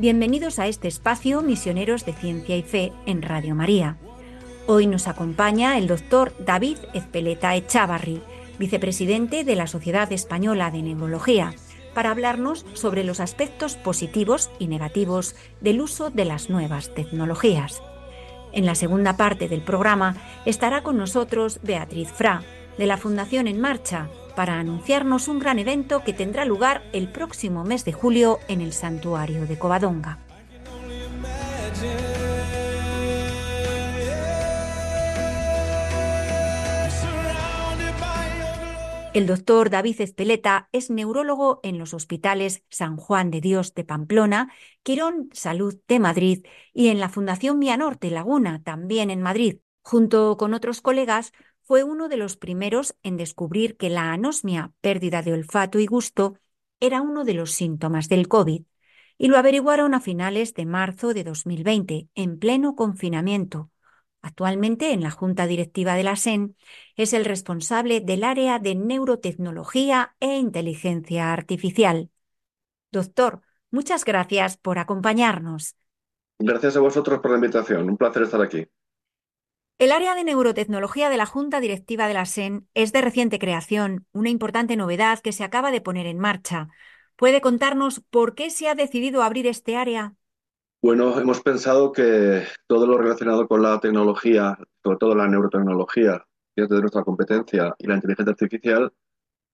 Bienvenidos a este espacio Misioneros de Ciencia y Fe en Radio María. Hoy nos acompaña el doctor David Ezpeleta Echavarri, vicepresidente de la Sociedad Española de Neurología, para hablarnos sobre los aspectos positivos y negativos del uso de las nuevas tecnologías. En la segunda parte del programa estará con nosotros Beatriz Fra, de la Fundación En Marcha, para anunciarnos un gran evento que tendrá lugar el próximo mes de julio en el santuario de Covadonga. El doctor David Ezpeleta es neurólogo en los hospitales San Juan de Dios de Pamplona, Quirón Salud de Madrid y en la Fundación Vía Norte Laguna, también en Madrid. Junto con otros colegas, fue uno de los primeros en descubrir que la anosmia, pérdida de olfato y gusto, era uno de los síntomas del COVID, y lo averiguaron a finales de marzo de 2020, en pleno confinamiento. Actualmente, en la Junta Directiva de la SEN, es el responsable del área de neurotecnología e inteligencia artificial. Doctor, muchas gracias por acompañarnos. Gracias a vosotros por la invitación. Un placer estar aquí. El área de neurotecnología de la Junta Directiva de la SEN es de reciente creación, una importante novedad que se acaba de poner en marcha. ¿Puede contarnos por qué se ha decidido abrir este área? Bueno, hemos pensado que todo lo relacionado con la tecnología, sobre todo la neurotecnología, que es de nuestra competencia, y la inteligencia artificial,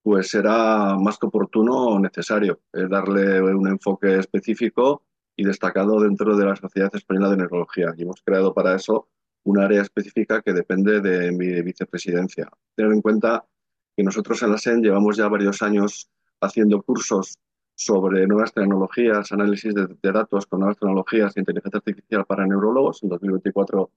pues será más que oportuno o necesario eh, darle un enfoque específico y destacado dentro de la Sociedad Española de Neurología. Y hemos creado para eso un área específica que depende de mi vicepresidencia. Tener en cuenta que nosotros en la SEN llevamos ya varios años haciendo cursos sobre nuevas tecnologías, análisis de, datos con nuevas tecnologías e inteligencia artificial para neurólogos. En 2024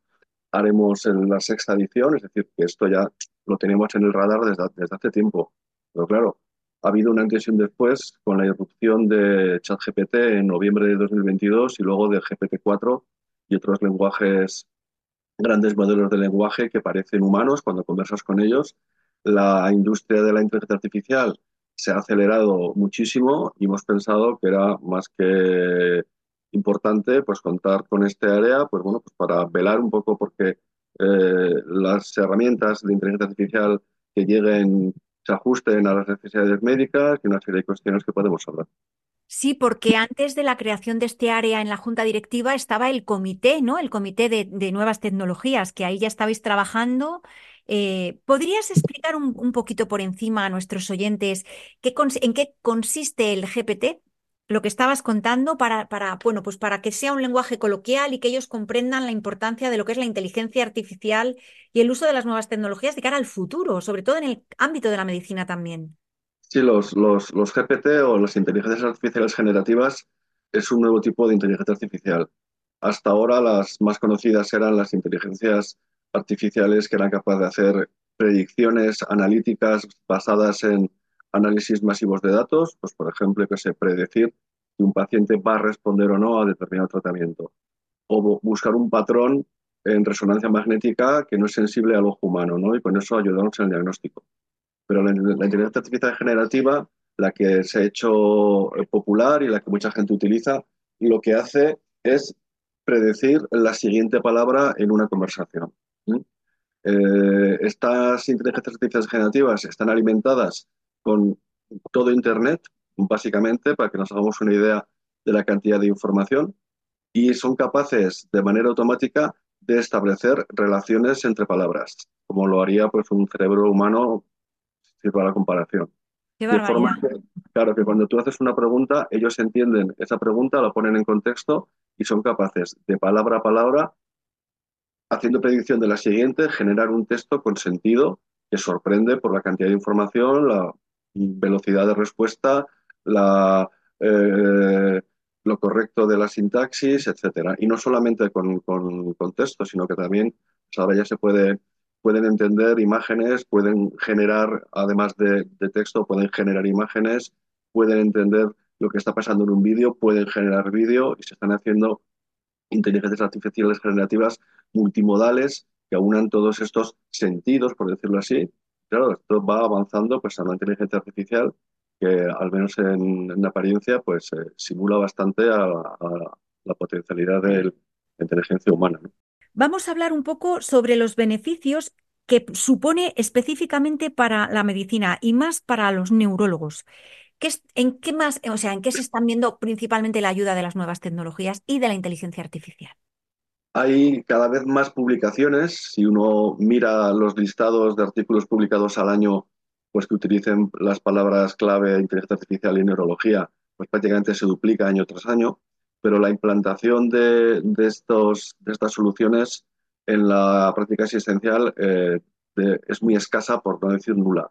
haremos la sexta edición, es decir, que esto ya lo tenemos en el radar desde, hace tiempo. Pero claro, ha habido una antes después con la irrupción de ChatGPT en noviembre de 2022 y luego de GPT-4 y otros lenguajes, grandes modelos de lenguaje que parecen humanos cuando conversas con ellos. La industria de la inteligencia artificial se ha acelerado muchísimo y hemos pensado que era más que importante pues contar con este área pues bueno pues para velar un poco porque eh, las herramientas de inteligencia artificial que lleguen se ajusten a las necesidades médicas y una serie de cuestiones que podemos hablar. Sí, porque antes de la creación de este área en la Junta Directiva estaba el comité, ¿no? El comité de, nuevas tecnologías, que ahí ya estabais trabajando eh, ¿Podrías explicar un, un, poquito por encima a nuestros oyentes qué, en qué consiste el GPT? Lo que estabas contando para, para, bueno, pues para que sea un lenguaje coloquial y que ellos comprendan la importancia de lo que es la inteligencia artificial y el uso de las nuevas tecnologías de cara al futuro, sobre todo en el ámbito de la medicina también. Sí, los, los, los GPT o las inteligencias artificiales generativas es un nuevo tipo de inteligencia artificial. Hasta ahora las más conocidas eran las inteligencias artificiales que eran capaces de hacer predicciones analíticas basadas en análisis masivos de datos, pues por ejemplo, que sé, predecir si un paciente va a responder o no a determinado tratamiento, o buscar un patrón en resonancia magnética que no es sensible al ojo humano, ¿no? Y con eso ayudarnos en el diagnóstico. Pero la, inteligencia artificial generativa, la que se ha hecho popular y la que mucha gente utiliza, lo que hace es predecir la siguiente palabra en una conversación. Eh, estas inteligencias artificiales generativas están alimentadas con todo Internet, básicamente, para que nos hagamos una idea de la cantidad de información, y son capaces de manera automática de establecer relaciones entre palabras, como lo haría pues, un cerebro humano, si para la comparación. Qué de forma que, claro, que cuando tú haces una pregunta, ellos entienden esa pregunta, la ponen en contexto y son capaces de palabra a palabra haciendo predicción de la siguiente, generar un texto con sentido que sorprende por la cantidad de información, la velocidad de respuesta, la, eh, lo correcto de la sintaxis, etcétera. Y no solamente con, con, texto, sino que también pues ahora ya se puede, pueden entender imágenes, pueden generar, además de, texto, pueden generar imágenes, pueden entender lo que está pasando en un vídeo, pueden generar vídeo y se están haciendo inteligencias artificiales generativas multimodales que aunan todos estos sentidos, por decirlo así. Claro, esto va avanzando pues, a una inteligencia artificial que, al menos en, apariencia, pues eh, simula bastante a, la potencialidad de la inteligencia humana. Vamos a hablar un poco sobre los beneficios que supone específicamente para la medicina y más para los neurólogos. ¿En qué más, o sea, en qué se están viendo principalmente la ayuda de las nuevas tecnologías y de la inteligencia artificial? Hay cada vez más publicaciones. Si uno mira los listados de artículos publicados al año, pues que utilicen las palabras clave inteligencia artificial y neurología, pues prácticamente se duplica año tras año. Pero la implantación de, estos, de estas soluciones en la práctica asistencial eh, es muy escasa, por no decir nula.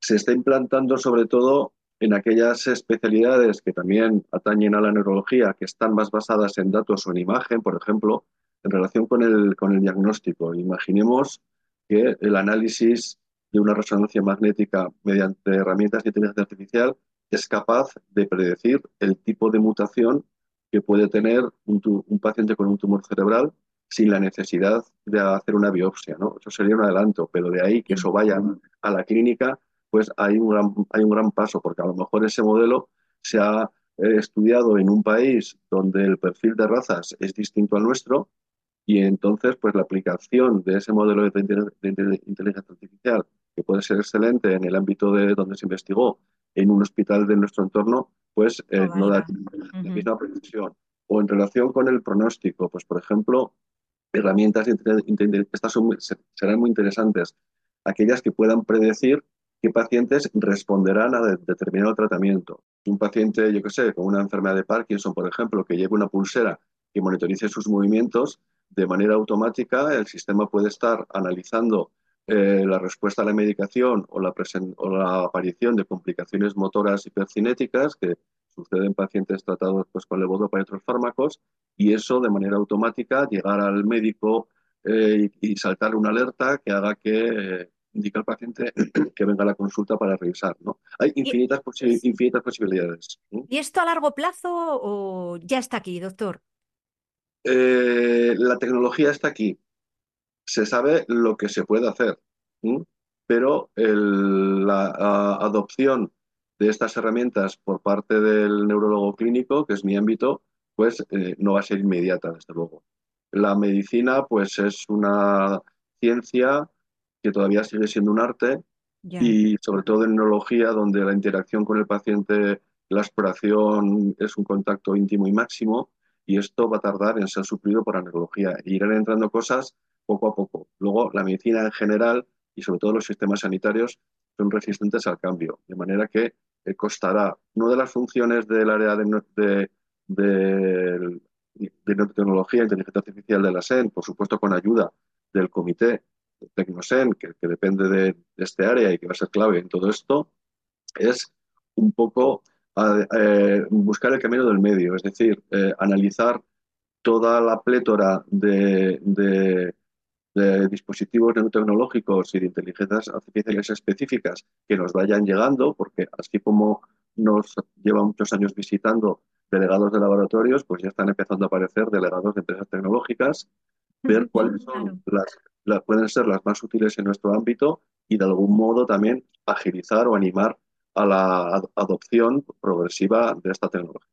Se está implantando sobre todo en aquellas especialidades que también atañen a la neurología, que están más basadas en datos o en imagen, por ejemplo, en relación con el, con el diagnóstico. Imaginemos que el análisis de una resonancia magnética mediante herramientas de inteligencia artificial es capaz de predecir el tipo de mutación que puede tener un, un, paciente con un tumor cerebral sin la necesidad de hacer una biopsia. ¿no? Eso sería un adelanto, pero de ahí que eso vaya a la clínica pues hay un gran, hay un gran paso, porque a lo mejor ese modelo se ha eh, estudiado en un país donde el perfil de razas es distinto al nuestro y entonces pues la aplicación de ese modelo de, inteligencia artificial que puede ser excelente en el ámbito de donde se investigó en un hospital de nuestro entorno pues eh, no da la misma precisión. O en relación con el pronóstico pues por ejemplo herramientas estas serán muy interesantes. Aquellas que puedan predecir qué pacientes responderán a determinado tratamiento. Un paciente, yo qué sé, con una enfermedad de Parkinson, por ejemplo, que lleve una pulsera que monitorice sus movimientos, de manera automática el sistema puede estar analizando eh, la respuesta a la medicación o la, o la, aparición de complicaciones motoras hipercinéticas que suceden en pacientes tratados pues, con levodopa y otros fármacos, y eso de manera automática llegar al médico eh, y, saltar una alerta que haga que eh, indica al paciente que venga a la consulta para revisar. ¿no? Hay infinitas, infinitas posibilidades. ¿Y esto a largo plazo o ya está aquí, doctor? Eh, la tecnología está aquí. Se sabe lo que se puede hacer, pero la adopción de estas herramientas por parte del neurólogo clínico, que es mi ámbito, pues eh, no va a ser inmediata, desde luego. La medicina, pues es una ciencia que todavía sigue siendo un arte y sobre todo en neurología, donde la interacción con el paciente, la exploración es un contacto íntimo y máximo y esto va a tardar en ser suplido por la neurología. Irán entrando cosas poco a poco. Luego, la medicina en general y sobre todo los sistemas sanitarios son resistentes al cambio, de manera que eh, costará. Una de las funciones del área de, de, de, de neurotecnología inteligencia artificial de la SEN, por supuesto con ayuda del comité Tecnosen, que, depende de, este área y que va a ser clave en todo esto, es un poco eh, buscar el camino del medio, es decir, eh, analizar toda la plétora de, dispositivos neurotecnológicos y de inteligencias artificiales específicas que nos vayan llegando, porque así como nos lleva muchos años visitando delegados de laboratorios, pues ya están empezando a aparecer delegados de empresas tecnológicas, ver cuáles son las pueden ser las más útiles en nuestro ámbito y de algún modo también agilizar o animar a la adopción progresiva de esta tecnología.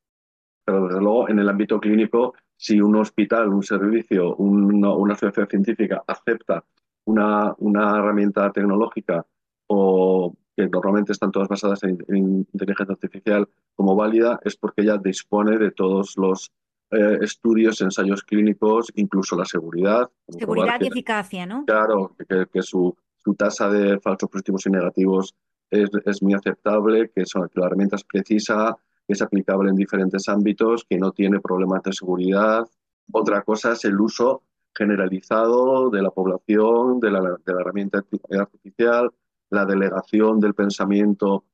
Pero desde luego en el ámbito clínico, si un hospital, un servicio, una, una sociedad científica acepta una, una, herramienta tecnológica o que normalmente están todas basadas en, en inteligencia artificial como válida, es porque ya dispone de todos los eh, estudios, ensayos clínicos, incluso la seguridad. Seguridad y eficacia, ¿no? Claro, que, su, tasa de falsos positivos y negativos es, muy aceptable, que, son, que la herramienta es precisa, que es aplicable en diferentes ámbitos, que no tiene problemas de seguridad. Otra cosa es el uso generalizado de la población, de la, de la herramienta artificial, la delegación del pensamiento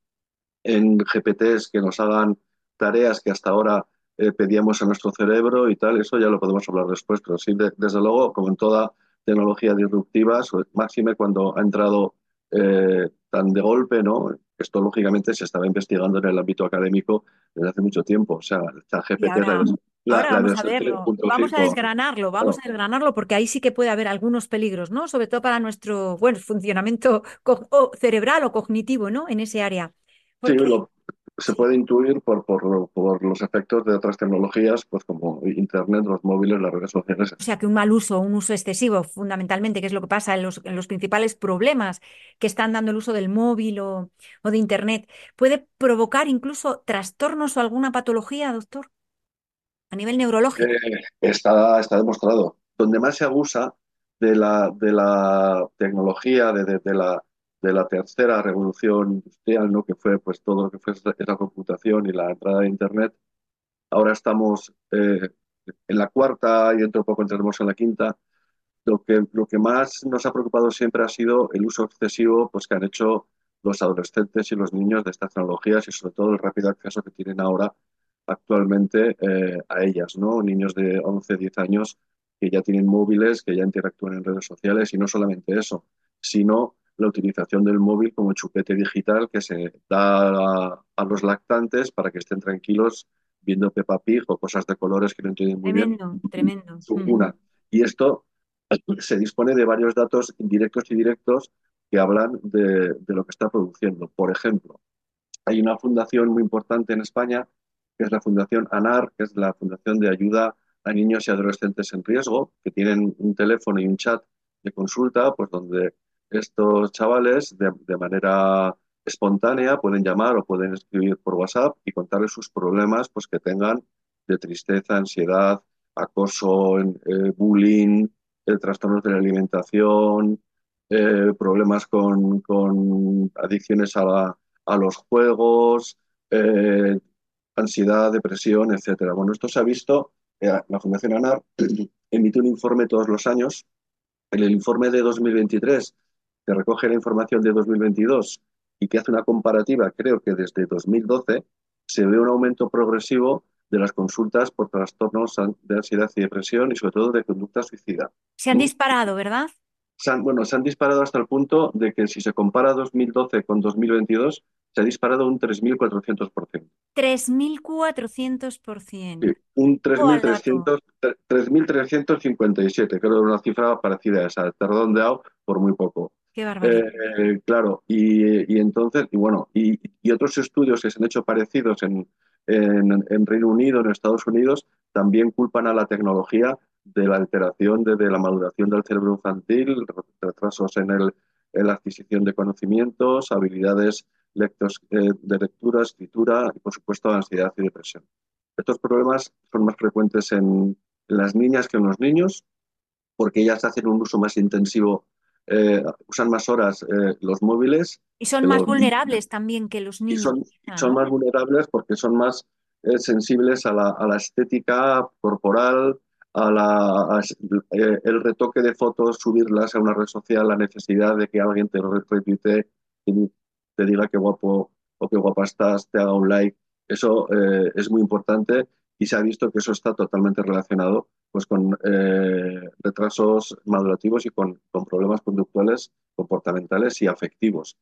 en GPTs que nos hagan tareas que hasta ahora eh, pedíamos a nuestro cerebro y tal, eso ya lo podemos hablar después, pero sí, desde luego, como en toda tecnología disruptiva, máxime cuando ha entrado eh, tan de golpe, ¿no? Esto lógicamente se estaba investigando en el ámbito académico desde hace mucho tiempo. O sea, el GPT Ahora vamos a verlo, vamos a desgranarlo, vamos a desgranarlo porque ahí sí que puede haber algunos peligros, ¿no? Sobre todo para nuestro bueno, funcionamiento cerebral o cognitivo, ¿no? En ese área. Sí, se puede intuir por, por, por, los efectos de otras tecnologías, pues como Internet, los móviles, las redes sociales. O sea, que un mal uso, un uso excesivo, fundamentalmente, que es lo que pasa en los, en los principales problemas que están dando el uso del móvil o, o de Internet, puede provocar incluso trastornos o alguna patología, doctor a nivel neurológico. Eh, está, está demostrado. Donde más se abusa de la, de la tecnología, de, de, la, de la tercera revolución industrial, ¿no? que fue pues, todo lo que fue esa computación y la entrada de Internet, ahora estamos eh, en la cuarta y dentro de poco entraremos en la quinta. Lo que, lo que más nos ha preocupado siempre ha sido el uso excesivo pues, que han hecho los adolescentes y los niños de estas tecnologías y sobre todo el rápido acceso que tienen ahora actualmente eh, a ellas, ¿no? Niños de 11, 10 años que ya tienen móviles, que ya interactúan en redes sociales y no solamente eso, sino la utilización del móvil como chupete digital que se da a, los lactantes para que estén tranquilos viendo Peppa Pig o cosas de colores que no entienden muy bien. Tremendo, tremendo. Una. Y esto se dispone de varios datos indirectos y directos que hablan de, de lo que está produciendo. Por ejemplo, hay una fundación muy importante en España que es la Fundación ANAR, que es la Fundación de Ayuda a Niños y Adolescentes en Riesgo, que tienen un teléfono y un chat de consulta, pues donde estos chavales de, manera espontánea pueden llamar o pueden escribir por WhatsApp y contarles sus problemas pues que tengan de tristeza, ansiedad, acoso, eh, bullying, eh, trastornos de la alimentación, eh, problemas con, con, adicciones a, a los juegos, ansiedad, depresión, etcétera. Bueno, esto se ha visto, eh, la Fundación ANAR emite un informe todos los años. En el informe de 2023, que recoge la información de 2022 y que hace una comparativa, creo que desde 2012, se ve un aumento progresivo de las consultas por trastornos de ansiedad y depresión y sobre todo de conducta suicida. Se han disparado, ¿verdad? bueno, se han disparado hasta el punto de que si se compara 2012 con 2022, se ha disparado un 3.400%. 3.400%. Sí, un 3.357, creo que era una cifra parecida a esa, está redondeado por muy poco. Qué barbaridad. Eh, claro, y, entonces, y bueno, y, otros estudios que se han hecho parecidos en, en, Reino Unido, en Estados Unidos, también culpan a la tecnología de la alteración de, la maduración del cerebro infantil, retrasos en, el, en la adquisición de conocimientos, habilidades lectos, eh, de lectura, escritura y, por supuesto, ansiedad y depresión. Estos problemas son más frecuentes en, las niñas que en los niños, porque ellas hacen un uso más intensivo, eh, usan más horas eh, los móviles. Y son más vulnerables también que los niños. son, son más vulnerables porque son más sensibles a la, a la, estética corporal, a la, el retoque de fotos, subirlas a una red social, la necesidad de que alguien te lo repite te diga qué guapo o qué guapa estás, te haga un like. Eso eh, es muy importante y se ha visto que eso está totalmente relacionado pues, con eh, retrasos madurativos y con, con, problemas conductuales, comportamentales y afectivos.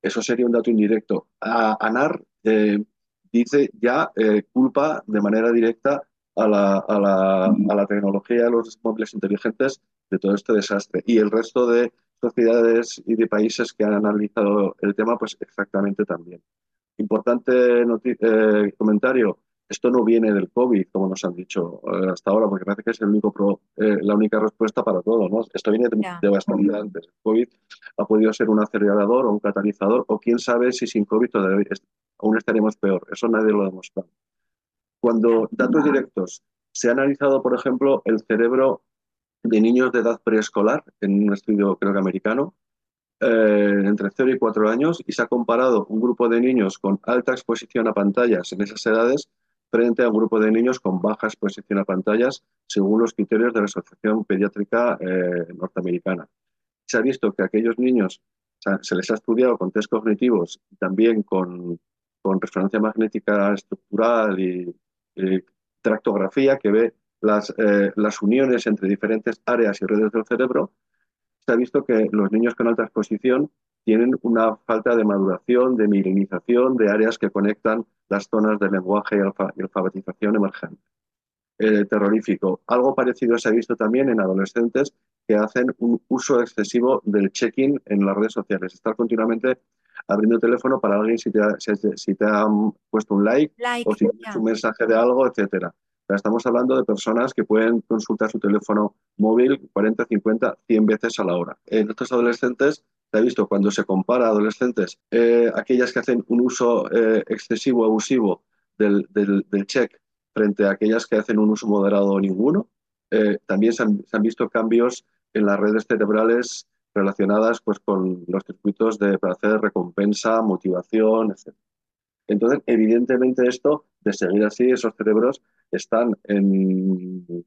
Eso sería un dato indirecto. A, ANAR eh, dice ya culpa de manera directa a la, a, la, a la tecnología de los móviles inteligentes de todo este desastre. Y el resto de sociedades y de países que han analizado el tema, pues exactamente también. Importante eh, comentario, esto no viene del COVID, como nos han dicho eh, hasta ahora, porque parece que es el único eh, la única respuesta para todo. ¿no? Esto viene de, bastante antes. El COVID ha podido ser un acelerador o un catalizador, o quién sabe si sin COVID todavía aún estaremos peor. Eso nadie lo ha demostrado. Cuando datos directos, se ha analizado, por ejemplo, el cerebro de niños de edad preescolar, en un estudio creo que americano, eh, entre 0 y 4 años, y se ha comparado un grupo de niños con alta exposición a pantallas en esas edades frente a un grupo de niños con baja exposición a pantallas según los criterios de la Asociación Pediátrica eh, Norteamericana. Se ha visto que aquellos niños se les ha estudiado con test cognitivos y también con, con resonancia magnética estructural y, tractografía que ve las, eh, las uniones entre diferentes áreas y redes del cerebro. Se ha visto que los niños con alta exposición tienen una falta de maduración, de mielinización de áreas que conectan las zonas del lenguaje y, alfabetización emergente. Eh, terrorífico. Algo parecido se ha visto también en adolescentes que hacen un uso excesivo del check-in en las redes sociales. Estar continuamente abriendo el teléfono para alguien si te, ha, si, te han puesto un like, o si tienes un mensaje de algo, etcétera. estamos hablando de personas que pueden consultar su teléfono móvil 40, 50, 100 veces a la hora. En estos adolescentes se ha visto cuando se compara a adolescentes, eh, aquellas que hacen un uso eh, excesivo, abusivo del, del, check frente a aquellas que hacen un uso moderado o ninguno, eh, también se han, visto cambios en las redes cerebrales relacionadas pues, con los circuitos de placer, recompensa, motivación, etc. Entonces, evidentemente esto, de seguir así, esos cerebros están en,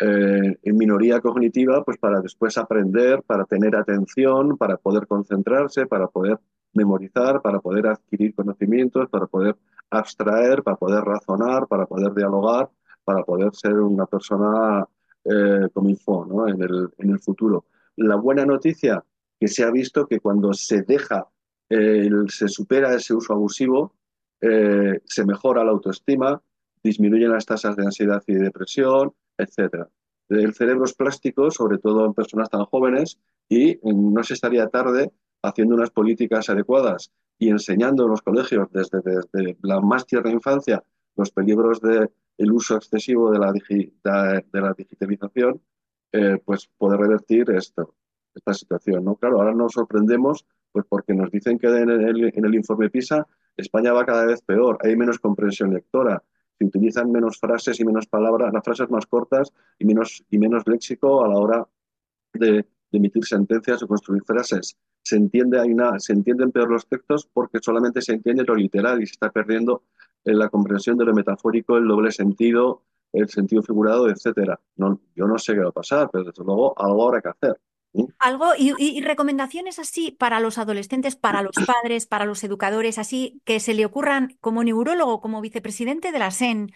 eh, en minoría cognitiva, pues para después aprender, para tener atención, para poder concentrarse, para poder memorizar, para poder adquirir conocimientos, para poder abstraer, para poder razonar, para poder dialogar, para poder ser una persona eh, como info ¿no? en, el, en el futuro. La buena noticia que se ha visto que cuando se deja, se supera ese uso abusivo, eh, se mejora la autoestima, disminuyen las tasas de ansiedad y depresión, etcétera. El cerebro es plástico, sobre todo en personas tan jóvenes, y no se estaría tarde haciendo unas políticas adecuadas y enseñando en los colegios desde, la más tierna infancia los peligros del uso excesivo de la, de la digitalización, eh, pues poder revertir esta situación. ¿no? Claro, ahora nos sorprendemos pues porque nos dicen que en el informe PISA España va cada vez peor, hay menos comprensión lectora, se utilizan menos frases y menos palabras, las frases más cortas y menos, y menos léxico a la hora de, emitir sentencias o construir frases. Se, entiende, hay se entienden peor los textos porque solamente se entiende lo literal y se está perdiendo en la comprensión de lo metafórico, el doble sentido, el sentido figurado, etcétera. No, yo no sé qué va a pasar, pero desde luego algo habrá que hacer. Algo y, recomendaciones así para los adolescentes, para los padres, para los educadores, así que se le ocurran como neurólogo, como vicepresidente de la SEN,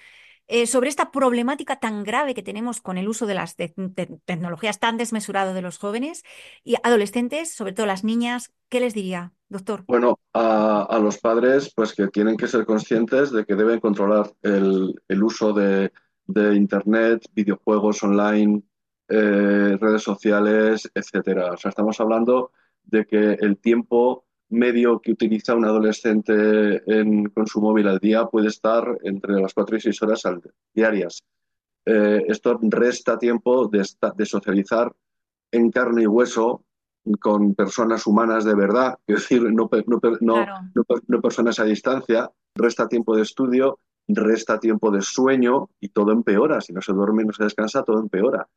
eh, sobre esta problemática tan grave que tenemos con el uso de las tecnologías tan desmesurado de los jóvenes y adolescentes, sobre todo las niñas, ¿qué les diría, doctor? Bueno, a, los padres, pues que tienen que ser conscientes de que deben controlar el, uso de Internet, videojuegos online, eh, redes sociales, etcétera. O sea, estamos hablando de que el tiempo medio que utiliza un adolescente con su móvil al día puede estar entre las 4 y 6 horas diarias. Eh, esto resta tiempo de, de, socializar en carne y hueso con personas humanas de verdad, es decir, no, no, no, no, personas a distancia, resta tiempo de estudio, resta tiempo de sueño y todo empeora. Si no se duerme, no se descansa, todo empeora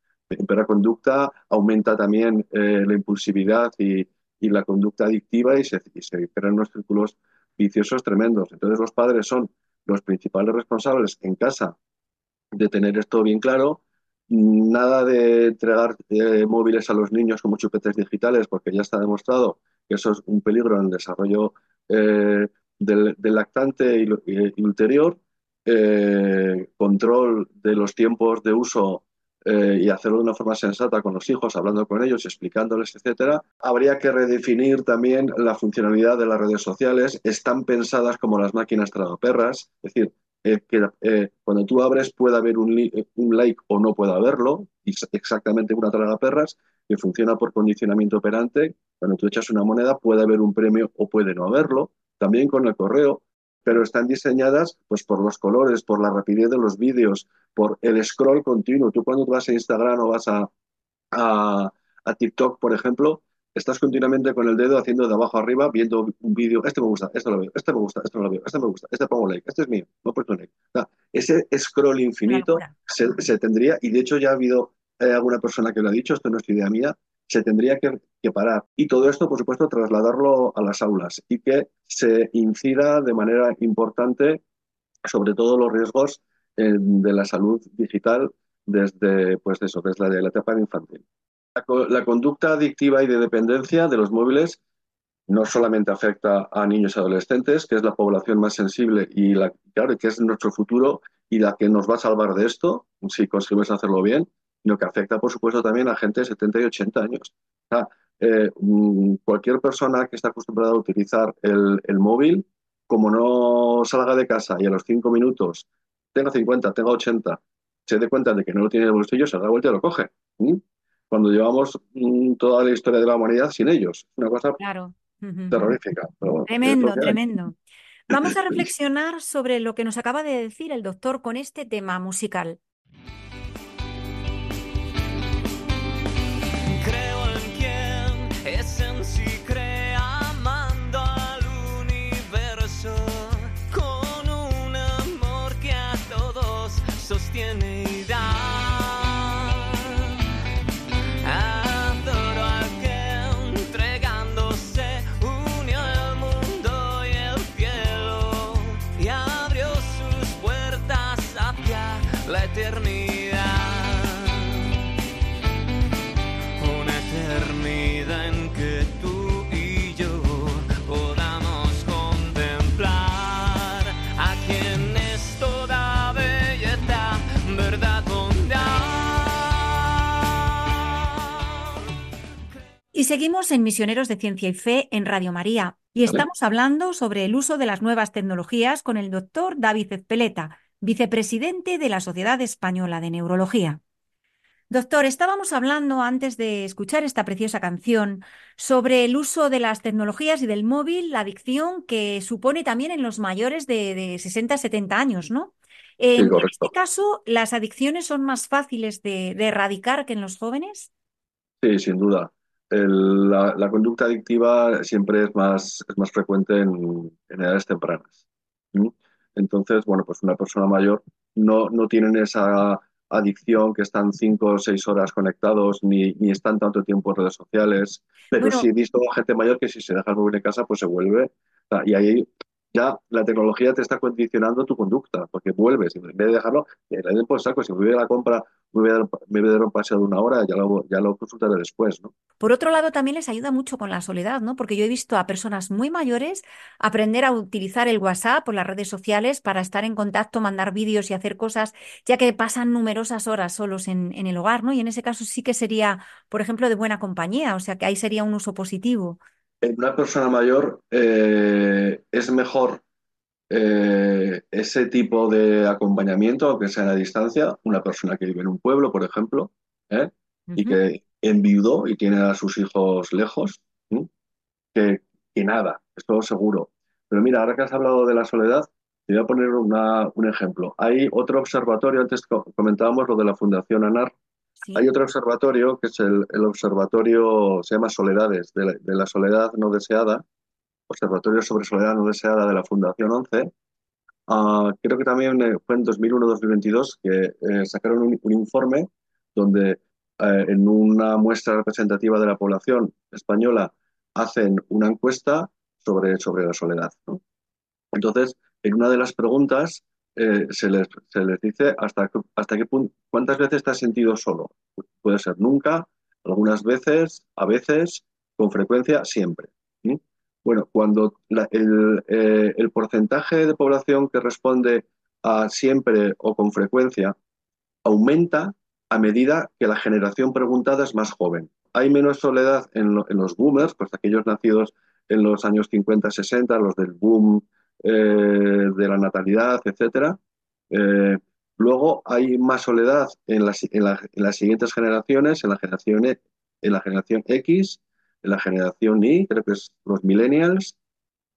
la conducta, aumenta también eh, la impulsividad y, la conducta adictiva y se, crean unos círculos viciosos tremendos. Entonces los padres son los principales responsables en casa de tener esto bien claro. Nada de entregar eh, móviles a los niños como chupetes digitales, porque ya está demostrado que eso es un peligro en el desarrollo eh, del, lactante y, ulterior. control de los tiempos de uso eh, y hacerlo de una forma sensata con los hijos, hablando con ellos, explicándoles, etcétera. Habría que redefinir también la funcionalidad de las redes sociales. Están pensadas como las máquinas tragaperras, es decir, eh, que eh, cuando tú abres puede haber un, un, like o no puede haberlo, exactamente una tragaperras que funciona por condicionamiento operante. Cuando tú echas una moneda puede haber un premio o puede no haberlo. También con el correo pero están diseñadas pues, por los colores, por la rapidez de los vídeos, por el scroll continuo. Tú cuando vas a Instagram o vas a, a, TikTok, por ejemplo, estás continuamente con el dedo haciendo de abajo arriba, viendo un vídeo, este me gusta, este lo veo, este me gusta, este no lo veo, este me gusta, este pongo like, este es mío, no he puesto like. ese scroll infinito se, tendría, y de hecho ya ha habido eh, alguna persona que lo ha dicho, esto no es idea mía, se tendría que, parar. Y todo esto, por supuesto, trasladarlo a las aulas y que se incida de manera importante sobre todo los riesgos de la salud digital desde, pues eso, desde la etapa infantil. La, conducta adictiva y de dependencia de los móviles no solamente afecta a niños y adolescentes, que es la población más sensible y la, claro, que es nuestro futuro y la que nos va a salvar de esto, si conseguimos hacerlo bien, sino que afecta, por supuesto, también a gente de 70 y 80 años. Eh, mm, cualquier persona que está acostumbrada a utilizar el, móvil, como no salga de casa y a los 5 minutos tenga 50, tenga 80, se dé cuenta de que no lo tiene en el bolsillo, se da vuelta y lo coge. Cuando llevamos mm, toda la historia de la humanidad sin ellos. Una cosa terrorífica. tremendo, tremendo. Vamos a reflexionar sobre lo que nos acaba de decir el doctor con este tema musical. Seguimos en Misioneros de Ciencia y Fe en Radio María y estamos hablando sobre el uso de las nuevas tecnologías con el doctor David Ezpeleta, vicepresidente de la Sociedad Española de Neurología. Doctor, estábamos hablando antes de escuchar esta preciosa canción sobre el uso de las tecnologías y del móvil, la adicción que supone también en los mayores de, 60-70 años, ¿no? en este caso, ¿las adicciones son más fáciles de, de erradicar que en los jóvenes? Sí, sin duda la, conducta adictiva siempre es más, es más frecuente en, edades tempranas. Entonces, bueno, pues una persona mayor no, no tienen esa adicción que están cinco o seis horas conectados ni, ni están tanto tiempo en redes sociales. Pero sí he visto a gente mayor que si se deja el móvil en casa, pues se vuelve. Y ahí ya la tecnología te está condicionando tu conducta, porque vuelves, en vez de dejarlo, le den por saco, si me voy a la compra, me voy a, dar, me voy a dar un paseo de una hora, ya lo, ya lo consultaré después, ¿no? Por otro lado, también les ayuda mucho con la soledad, ¿no? Porque yo he visto a personas muy mayores aprender a utilizar el WhatsApp o las redes sociales para estar en contacto, mandar vídeos y hacer cosas, ya que pasan numerosas horas solos en, en el hogar, ¿no? Y en ese caso sí que sería, por ejemplo, de buena compañía, o sea que ahí sería un uso positivo en una persona mayor eh, es mejor eh, ese tipo de acompañamiento, aunque sea a la distancia, una persona que vive en un pueblo, por ejemplo, ¿eh? y que enviudó y tiene a sus hijos lejos, que, nada, esto seguro. Pero mira, ahora que has hablado de la soledad, te voy a poner un ejemplo. Hay otro observatorio, antes comentábamos lo de la Fundación ANAR, hay otro observatorio que es el, observatorio, se llama Soledades, de la, soledad no deseada, Observatorio sobre Soledad no deseada de la Fundación 11. Ah, creo que también eh, fue en 2001-2022 que eh, sacaron un, informe donde eh, en una muestra representativa de la población española hacen una encuesta sobre, sobre la soledad. Entonces, en una de las preguntas eh, se, les, se, les, dice hasta, hasta qué punto, cuántas veces te has sentido solo. Puede ser nunca, algunas veces, a veces, con frecuencia, siempre. Bueno, cuando el, eh, el, porcentaje de población que responde a siempre o con frecuencia aumenta a medida que la generación preguntada es más joven. Hay menos soledad en, en los boomers, pues aquellos nacidos en los años 50-60, los del boom eh, de la natalidad, etcétera. Eh, luego hay más soledad en las, en, las, siguientes generaciones, en la generación, e, en la generación X, en la generación Y, creo que es los millennials,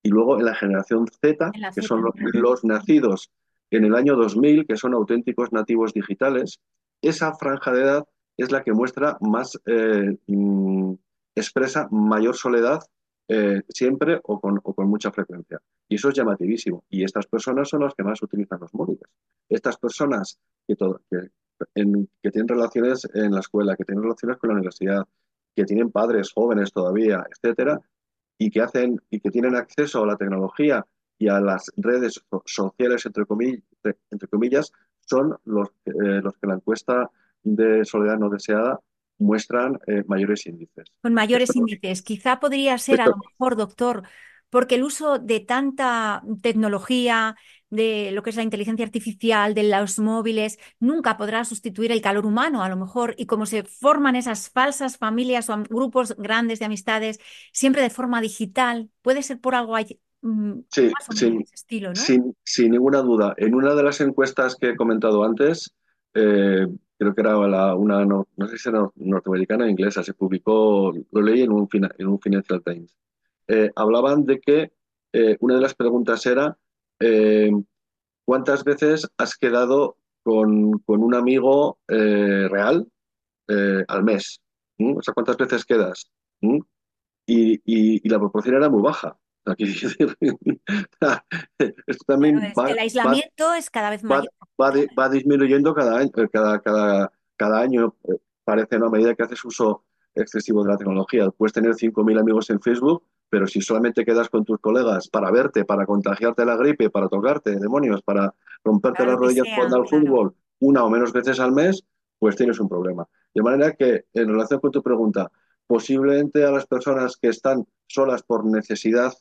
y luego en la generación Z, que son los, nacidos en el año 2000, que son auténticos nativos digitales. Esa franja de edad es la que muestra más, eh, mm, expresa mayor soledad eh, siempre o con, mucha frecuencia. Y eso es llamativísimo. Y estas personas son las que más utilizan los móviles. Estas personas que, tienen relaciones en la escuela, que tienen relaciones con la universidad, que tienen padres jóvenes todavía, etcétera, y que hacen y que tienen acceso a la tecnología y a las redes sociales entre comillas, entre comillas son los, eh, los que la encuesta de soledad no deseada muestran eh, mayores índices. Con mayores Esto- índices. Quizá podría ser a lo mejor, doctor, porque el uso de tanta tecnología, de lo que es la inteligencia artificial, de los móviles, nunca podrá sustituir el calor humano, a lo mejor, y como se forman esas falsas familias o grupos grandes de amistades, siempre de forma digital, puede ser por algo ahí, mm, Sí, sin, estilo, ¿no? sin, sin ninguna duda. En una de las encuestas que he comentado antes, eh, creo que era la- una, no, no sé si era norteamericana o inglesa, se publicó, lo leí en un, en un Financial Times. Eh, hablaban de que eh, una de las preguntas era eh, ¿cuántas veces has quedado con, con un amigo real al mes? ¿Mm? O sea, ¿cuántas veces quedas? ¿Mm? y- y la proporción era muy baja. Esto también Claro, va, el va- aislamiento es cada vez va, mayor. va di- va disminuyendo cada año, eh, cada, cada, cada año, eh, parece, ¿no? A medida que haces uso excesivo de la tecnología. Puedes tener 5.000 amigos en Facebook, pero si solamente quedas con tus colegas para verte, para contagiarte la gripe, para tocarte, demonios, para romperte las rodillas sea, jugando al claro. fútbol una o menos veces al mes, pues tienes un problema. De manera que, en relación con tu pregunta, posiblemente a las personas que están solas por necesidad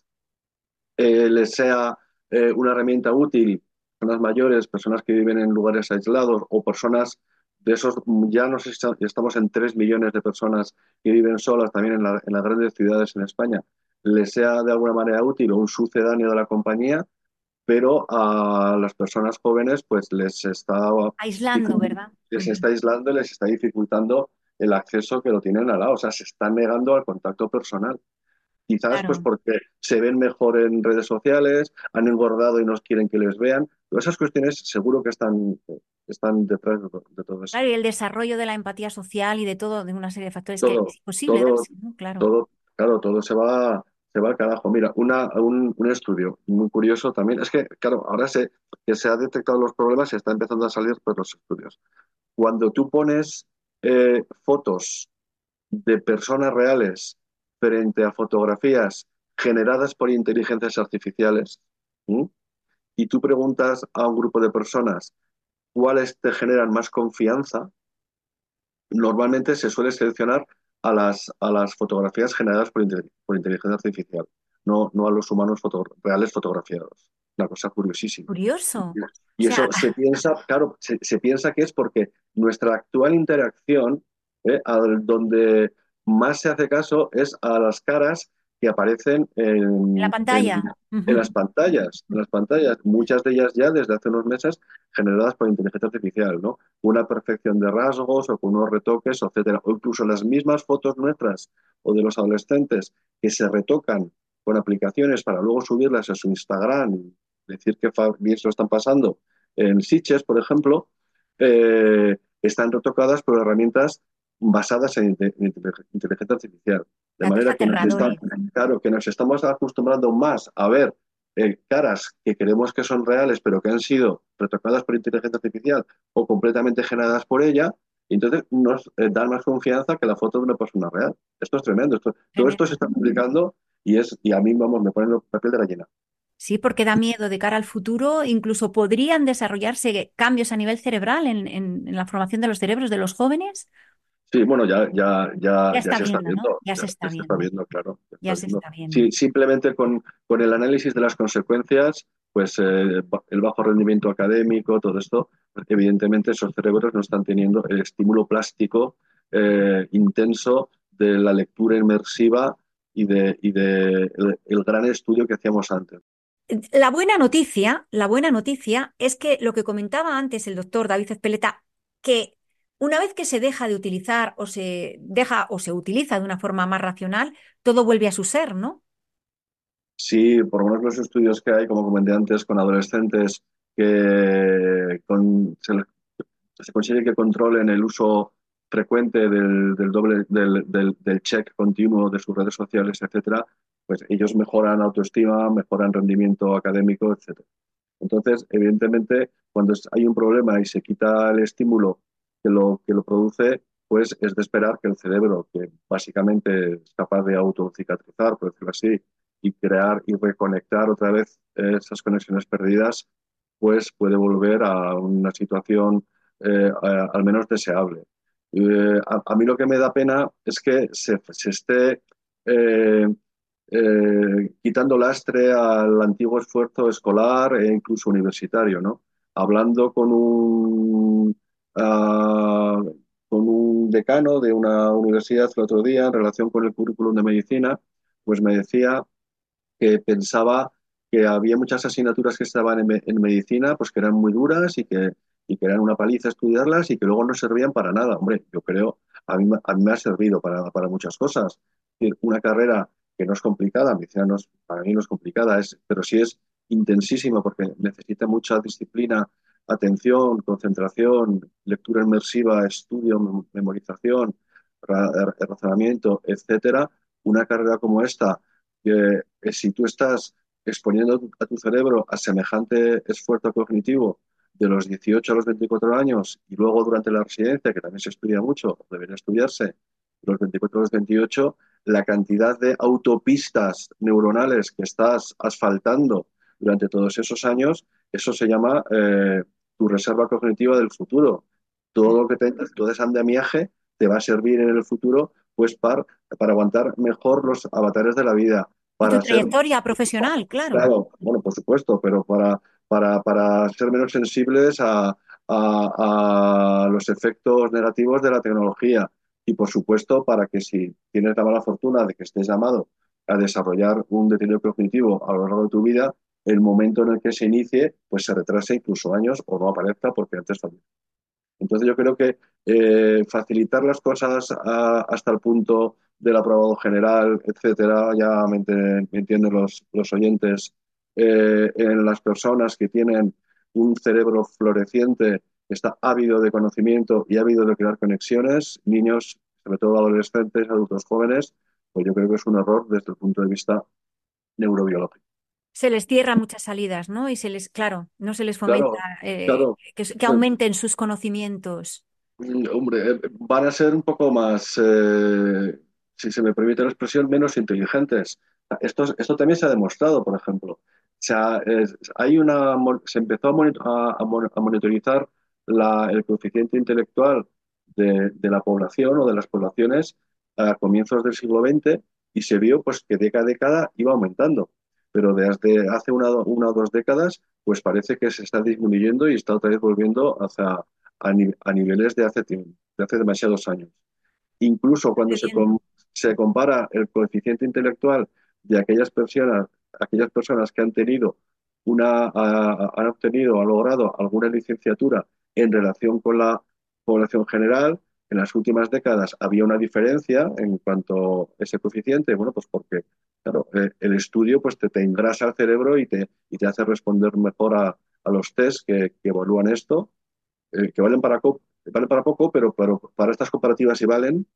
eh, les sea eh, una herramienta útil, personas mayores, personas que viven en lugares aislados o personas de esos, ya no sé si estamos en 3 millones de personas que viven solas también en, la- en las grandes ciudades en España, les sea de alguna manera útil o un sucedáneo de la compañía, pero a las personas jóvenes pues les está, Aislando, ¿verdad? les está aislando y les está dificultando el acceso que lo tienen al lado, o sea, se están negando al contacto personal. Quizás Claro. pues porque se ven mejor en redes sociales, han engordado y no quieren que les vean. Todas esas cuestiones seguro que están, están detrás de, to- de todo eso. Claro, y el desarrollo de la empatía social y de todo, de una serie de factores Todo, que es imposible todo, darse, ¿no? Claro. todo, claro, todo se va, se va al carajo. Mira, una, un, un estudio muy curioso también, es que, claro, ahora se, que se han detectado los problemas y está empezando a salir pues, los estudios. Cuando tú pones eh, fotos de personas reales frente a fotografías generadas por inteligencias artificiales, y tú preguntas a un grupo de personas cuáles te generan más confianza, normalmente se suele seleccionar a las, a las fotografías generadas por, por inteligencia artificial, no, no a los humanos foto- reales fotografiados. Una cosa curiosísima. Curioso. Y O sea, eso se piensa, claro, se, se piensa que es porque nuestra actual interacción, ¿eh? al- donde más se hace caso es a las caras que aparecen en, la pantalla. en- en las pantallas, en las pantallas, muchas de ellas ya desde hace unos meses generadas por inteligencia artificial, ¿no? Una perfección de rasgos o con unos retoques, etcétera, o incluso las mismas fotos nuestras o de los adolescentes que se retocan con aplicaciones para luego subirlas a su Instagram y decir que bien se lo están pasando en Sitges, por ejemplo, eh, están retocadas por herramientas basadas en, inte- en inte- inteligencia artificial. De manera que nos, está- claro, que nos estamos acostumbrando más a ver eh, caras que creemos que son reales, pero que han sido retocadas por inteligencia artificial o completamente generadas por ella, y entonces nos eh, dan más confianza que la foto de una persona real. Esto es tremendo. Esto- todo esto se está publicando y, es, y a mí, vamos, me pone la piel de gallina. Sí, porque da miedo de cara al futuro. Incluso podrían desarrollarse cambios a nivel cerebral en, en- en la formación de los cerebros de los jóvenes. Sí, bueno, ya, ya, ya, Ya ya está se está viendo. Ya se está viendo. claro. Ya está se viendo. está viendo. Sí, simplemente con, con el análisis de las consecuencias, pues eh, el bajo rendimiento académico, todo esto, evidentemente esos cerebros no están teniendo el estímulo plástico eh, intenso de la lectura inmersiva y de, y de el, el gran estudio que hacíamos antes. La buena noticia, la buena noticia es que lo que comentaba antes el doctor David Espeleta, que una vez que se deja de utilizar o se deja o se utiliza de una forma más racional, todo vuelve a su ser, ¿no? Sí, por lo menos los estudios que hay, como comenté antes, con adolescentes que se, se consigue que controlen el uso frecuente del, del doble del, del- del check continuo de sus redes sociales, etcétera, pues ellos mejoran autoestima, mejoran rendimiento académico, etcétera. Entonces, evidentemente, cuando hay un problema y se quita el estímulo que lo, que lo produce, pues es de esperar que el cerebro, que básicamente es capaz de autocicatrizar, por decirlo así, y crear y reconectar otra vez eh, esas conexiones perdidas, pues puede volver a una situación eh, al menos deseable. Eh, a, mí lo que me da pena es que se, esté eh, quitando lastre al antiguo esfuerzo escolar e incluso universitario, ¿no? Hablando con un, ah, con un decano de una universidad el otro día en relación con el currículum de medicina, pues me decía que pensaba que había muchas asignaturas que estaban en, medicina, pues que eran muy duras y que, y que eran una paliza estudiarlas y que luego no servían para nada. Hombre, yo creo, a mí, a mí me ha servido para, para muchas cosas. una carrera que no es complicada, medicina no es, para mí no es complicada, es, pero sí es intensísima porque necesita mucha disciplina, atención, concentración, lectura inmersiva, estudio, memorización, razonamiento, etcétera. Una carrera como esta, que si tú estás exponiendo a tu cerebro a semejante esfuerzo cognitivo de los 18 a los 24 años y luego durante la residencia, que también se estudia mucho, debería estudiarse, de los 24 a los 28, la cantidad de autopistas neuronales que estás asfaltando durante todos esos años, eso se llama eh, tu reserva cognitiva del futuro. Todo lo que te, todo ese andamiaje te va a servir en el futuro pues para, para aguantar mejor los avatares de la vida, para tu trayectoria profesional, claro. Claro, bueno, por supuesto, pero para, para, para ser menos sensibles a, a, los efectos negativos de la tecnología. Y por supuesto, para que si tienes la mala fortuna de que estés llamado a desarrollar un deterioro cognitivo a lo largo de tu vida, el momento en el que se inicie, pues se retrase incluso años o no aparezca porque antes falló. Entonces yo creo que eh, facilitar las cosas hasta el punto del aprobado general, etcétera, ya me, entienden los, los oyentes, eh, en las personas que tienen un cerebro floreciente, está ávido de conocimiento y ávido de crear conexiones, niños, sobre todo adolescentes, adultos jóvenes, pues yo creo que es un error desde el punto de vista neurobiológico se les cierra muchas salidas, ¿no? Y se les, claro, no se les fomenta eh, Que, aumenten sus conocimientos. Mm, hombre, eh, van a ser un poco más, eh, si se me permite la expresión, menos inteligentes. Esto, esto también se ha demostrado, por ejemplo. hay una, se empezó a, monitorizar el coeficiente intelectual de, de, la población o de las poblaciones a comienzos del siglo XX y se vio pues, que década a década iba aumentando pero desde hace una, una, o dos décadas, pues parece que se está disminuyendo y está otra vez volviendo hacia, a, niveles de hace, de hace demasiados años. Incluso cuando se, se compara el coeficiente intelectual de aquellas personas, aquellas personas que han tenido una, han obtenido, han logrado alguna licenciatura en relación con la población general, en las últimas décadas había una diferencia en cuanto a ese coeficiente, bueno, pues porque claro, eh, el estudio pues te, te, engrasa el cerebro y te, y te hace responder mejor a, a los test que, que, evalúan esto, eh, que valen para, valen para poco, pero, pero para estas comparativas sí valen.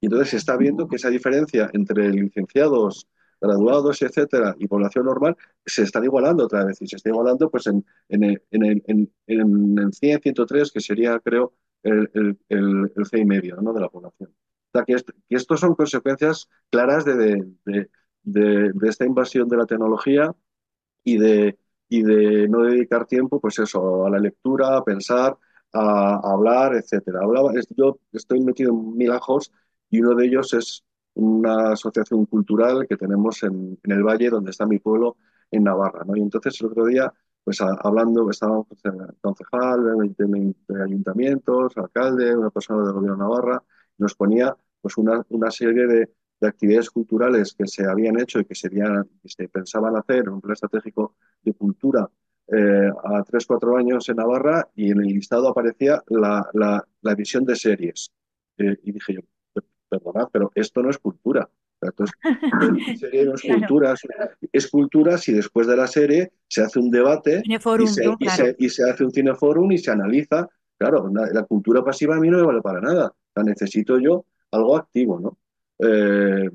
Y entonces se está viendo que esa diferencia entre licenciados, graduados, etcétera, y población normal se están igualando otra vez. Y se está igualando pues en, en, en, en, en el 100, 103, que sería, creo, el, el, el, C y medio ¿no? de la población. O sea, que, estos son consecuencias claras de, de, esta invasión de la tecnología y de, y de no dedicar tiempo, pues eso, a la lectura, a pensar, a, a hablar, etcétera. Hablaba, yo estoy metido en mil ajos y uno de ellos es una asociación cultural que tenemos en, en el Valle, donde está mi pueblo, en Navarra. ¿no? Y entonces el otro día pues hablando, estábamos pues, concejal de, ayuntamientos, alcalde, una persona del gobierno de Navarra, nos ponía pues una, una serie de, de, actividades culturales que se habían hecho y que, serían, que se pensaban hacer en un plan estratégico de cultura eh, a 3-4 años en Navarra y en el listado aparecía la, la, la visión de series. Eh, y dije yo, perdona, pero esto no es cultura. Entonces, serie no es cultura, es cultura si después de la serie se hace un debate y, se, y, se, y, se, hace un cineforum y se analiza. Claro, la, la, cultura pasiva a mí no me vale para nada. O necesito yo algo activo, ¿no? Eh,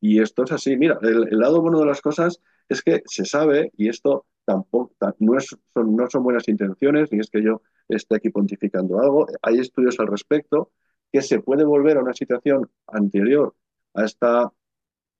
y esto es así. Mira, el, lado bueno de las cosas es que se sabe, y esto tampoco no, es, son, no son buenas intenciones, ni es que yo esté aquí pontificando algo. Hay estudios al respecto que se puede volver a una situación anterior a esta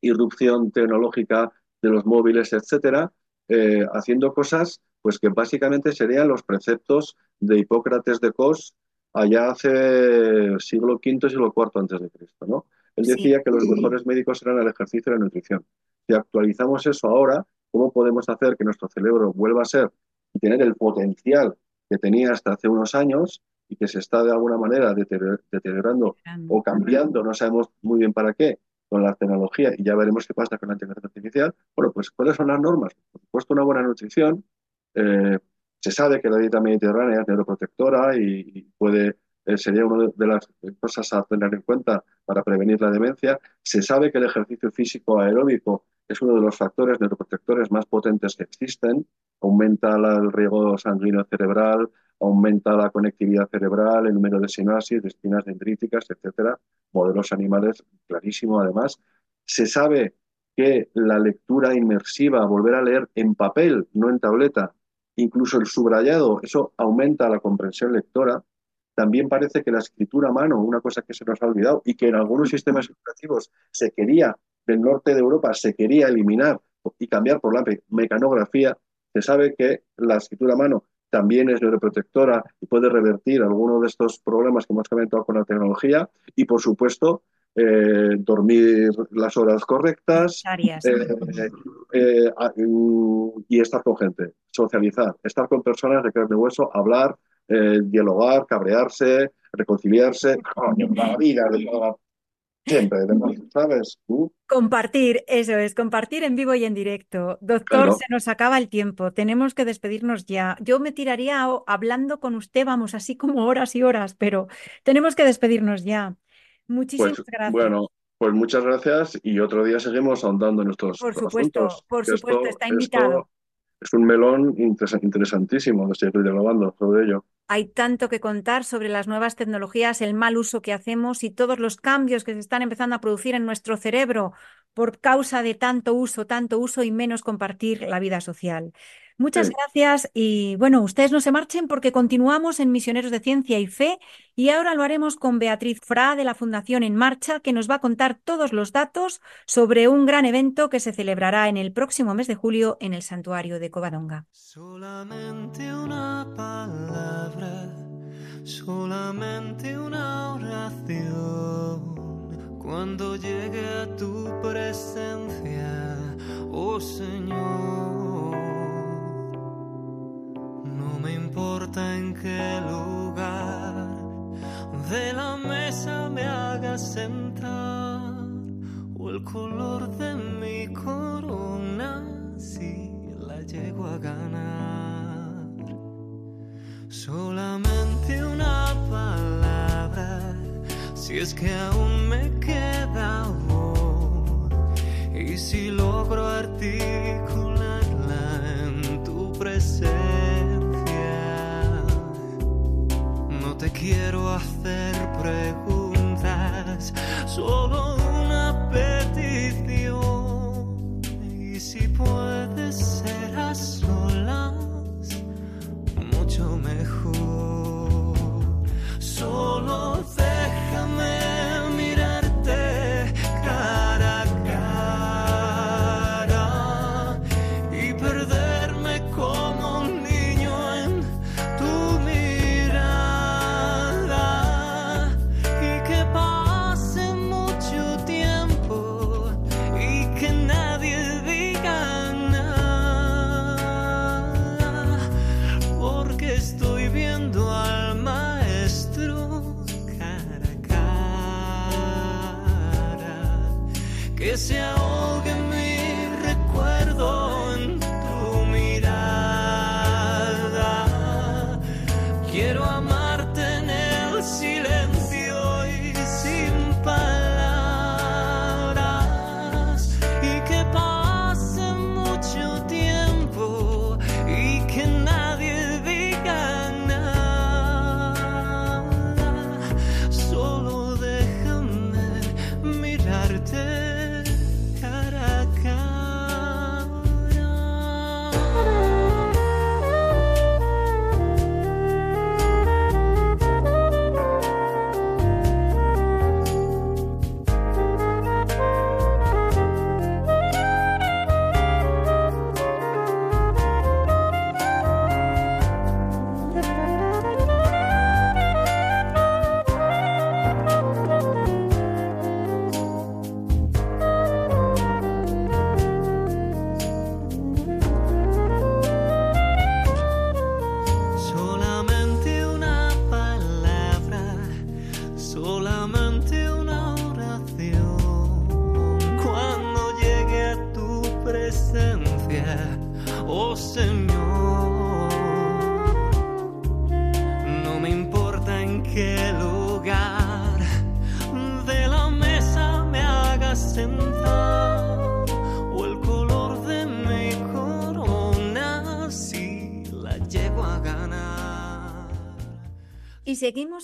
irrupción tecnológica de los móviles, etcétera, eh, haciendo cosas Pues que básicamente serían los preceptos de Hipócrates de Cos allá hace siglo V, siglo IV antes de Cristo, ¿no? Él decía que los mejores médicos eran el ejercicio y la nutrición. Si actualizamos eso ahora, ¿cómo podemos hacer que nuestro cerebro vuelva a ser y tener el potencial que tenía hasta hace unos años y que se está de alguna manera deteriorando o cambiando, no sabemos muy bien para qué, con la tecnología y ya veremos qué pasa con la inteligencia artificial. Bueno, pues ¿cuáles son las normas? Por supuesto, una buena nutrición. Eh, se sabe que la dieta mediterránea es neuroprotectora y, puede eh, sería una de las cosas a tener en cuenta para prevenir la demencia. Se sabe que el ejercicio físico aeróbico es uno de los factores neuroprotectores más potentes que existen. Aumenta el riego sanguíneo cerebral, aumenta la conectividad cerebral, el número de sinapsis, de espinas dendríticas, etcétera. Modelos animales, clarísimo además. Se sabe que la lectura inmersiva, volver a leer en papel, no en tableta, incluso el subrayado, eso aumenta la comprensión lectora. También parece que la escritura a mano, una cosa que se nos ha olvidado y que en algunos sistemas educativos se quería, del norte de Europa, se quería eliminar y cambiar por la mecanografía, se sabe que la escritura a mano también es neuroprotectora y puede revertir algunos de estos problemas que hemos comentado con la tecnología y, por supuesto, eh, dormir las horas correctas eh, eh, mm, y estar con gente, socializar, estar con personas de carne y hueso, hablar, dialogar, cabrearse, reconciliarse, la vida, Siempre, ¿sabes? Compartir, eso es, compartir en vivo y en directo. Doctor, se nos acaba el tiempo, tenemos que despedirnos ya. Yo me tiraría hablando con usted, vamos, así como horas y horas, pero tenemos que despedirnos ya. Muchísimas pues, gracias. Bueno, pues muchas gracias y otro día seguimos ahondando en nuestros Por supuesto, por supuesto, está invitado. Es un melón interesantísimo de seguir dialogando sobre ello. Hay tanto que contar sobre las nuevas tecnologías, el mal uso que hacemos y todos los cambios que se están empezando a producir en nuestro cerebro por causa de tanto uso, tanto uso y menos compartir la vida social. Muchas gracias y bueno, ustedes no se marchen porque continuamos en Misioneros de Ciencia y Fe y ahora lo haremos con Beatriz Fra de la Fundación En Marcha que nos va a contar todos los datos sobre un gran evento que se celebrará en el próximo mes de julio en el santuario de Covadonga. Solamente una palabra, solamente una oración. Cuando llegue a tu presencia, oh Señor me importa en qué lugar de la mesa me haga sentar o el color de mi corona si la llego a ganar. Solamente una palabra, si es que aún me queda voz y si logro articularla quiero hacer preguntas, solo una petición. Y si puedes ser a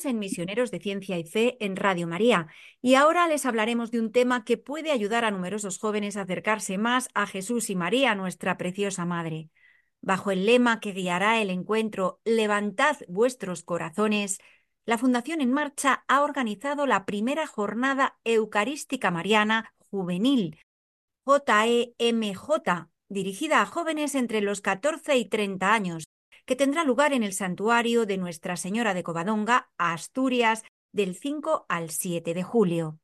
En Misioneros de Ciencia y Fe en Radio María. Y ahora les hablaremos de un tema que puede ayudar a numerosos jóvenes a acercarse más a Jesús y María, nuestra preciosa Madre. Bajo el lema que guiará el encuentro Levantad vuestros corazones, la Fundación En Marcha ha organizado la primera jornada eucarística mariana juvenil, JEMJ, dirigida a jóvenes entre los 14 y 30 años, que tendrá lugar en el santuario de Nuestra Señora de Covadonga, Asturias, del 5 al 7 de julio.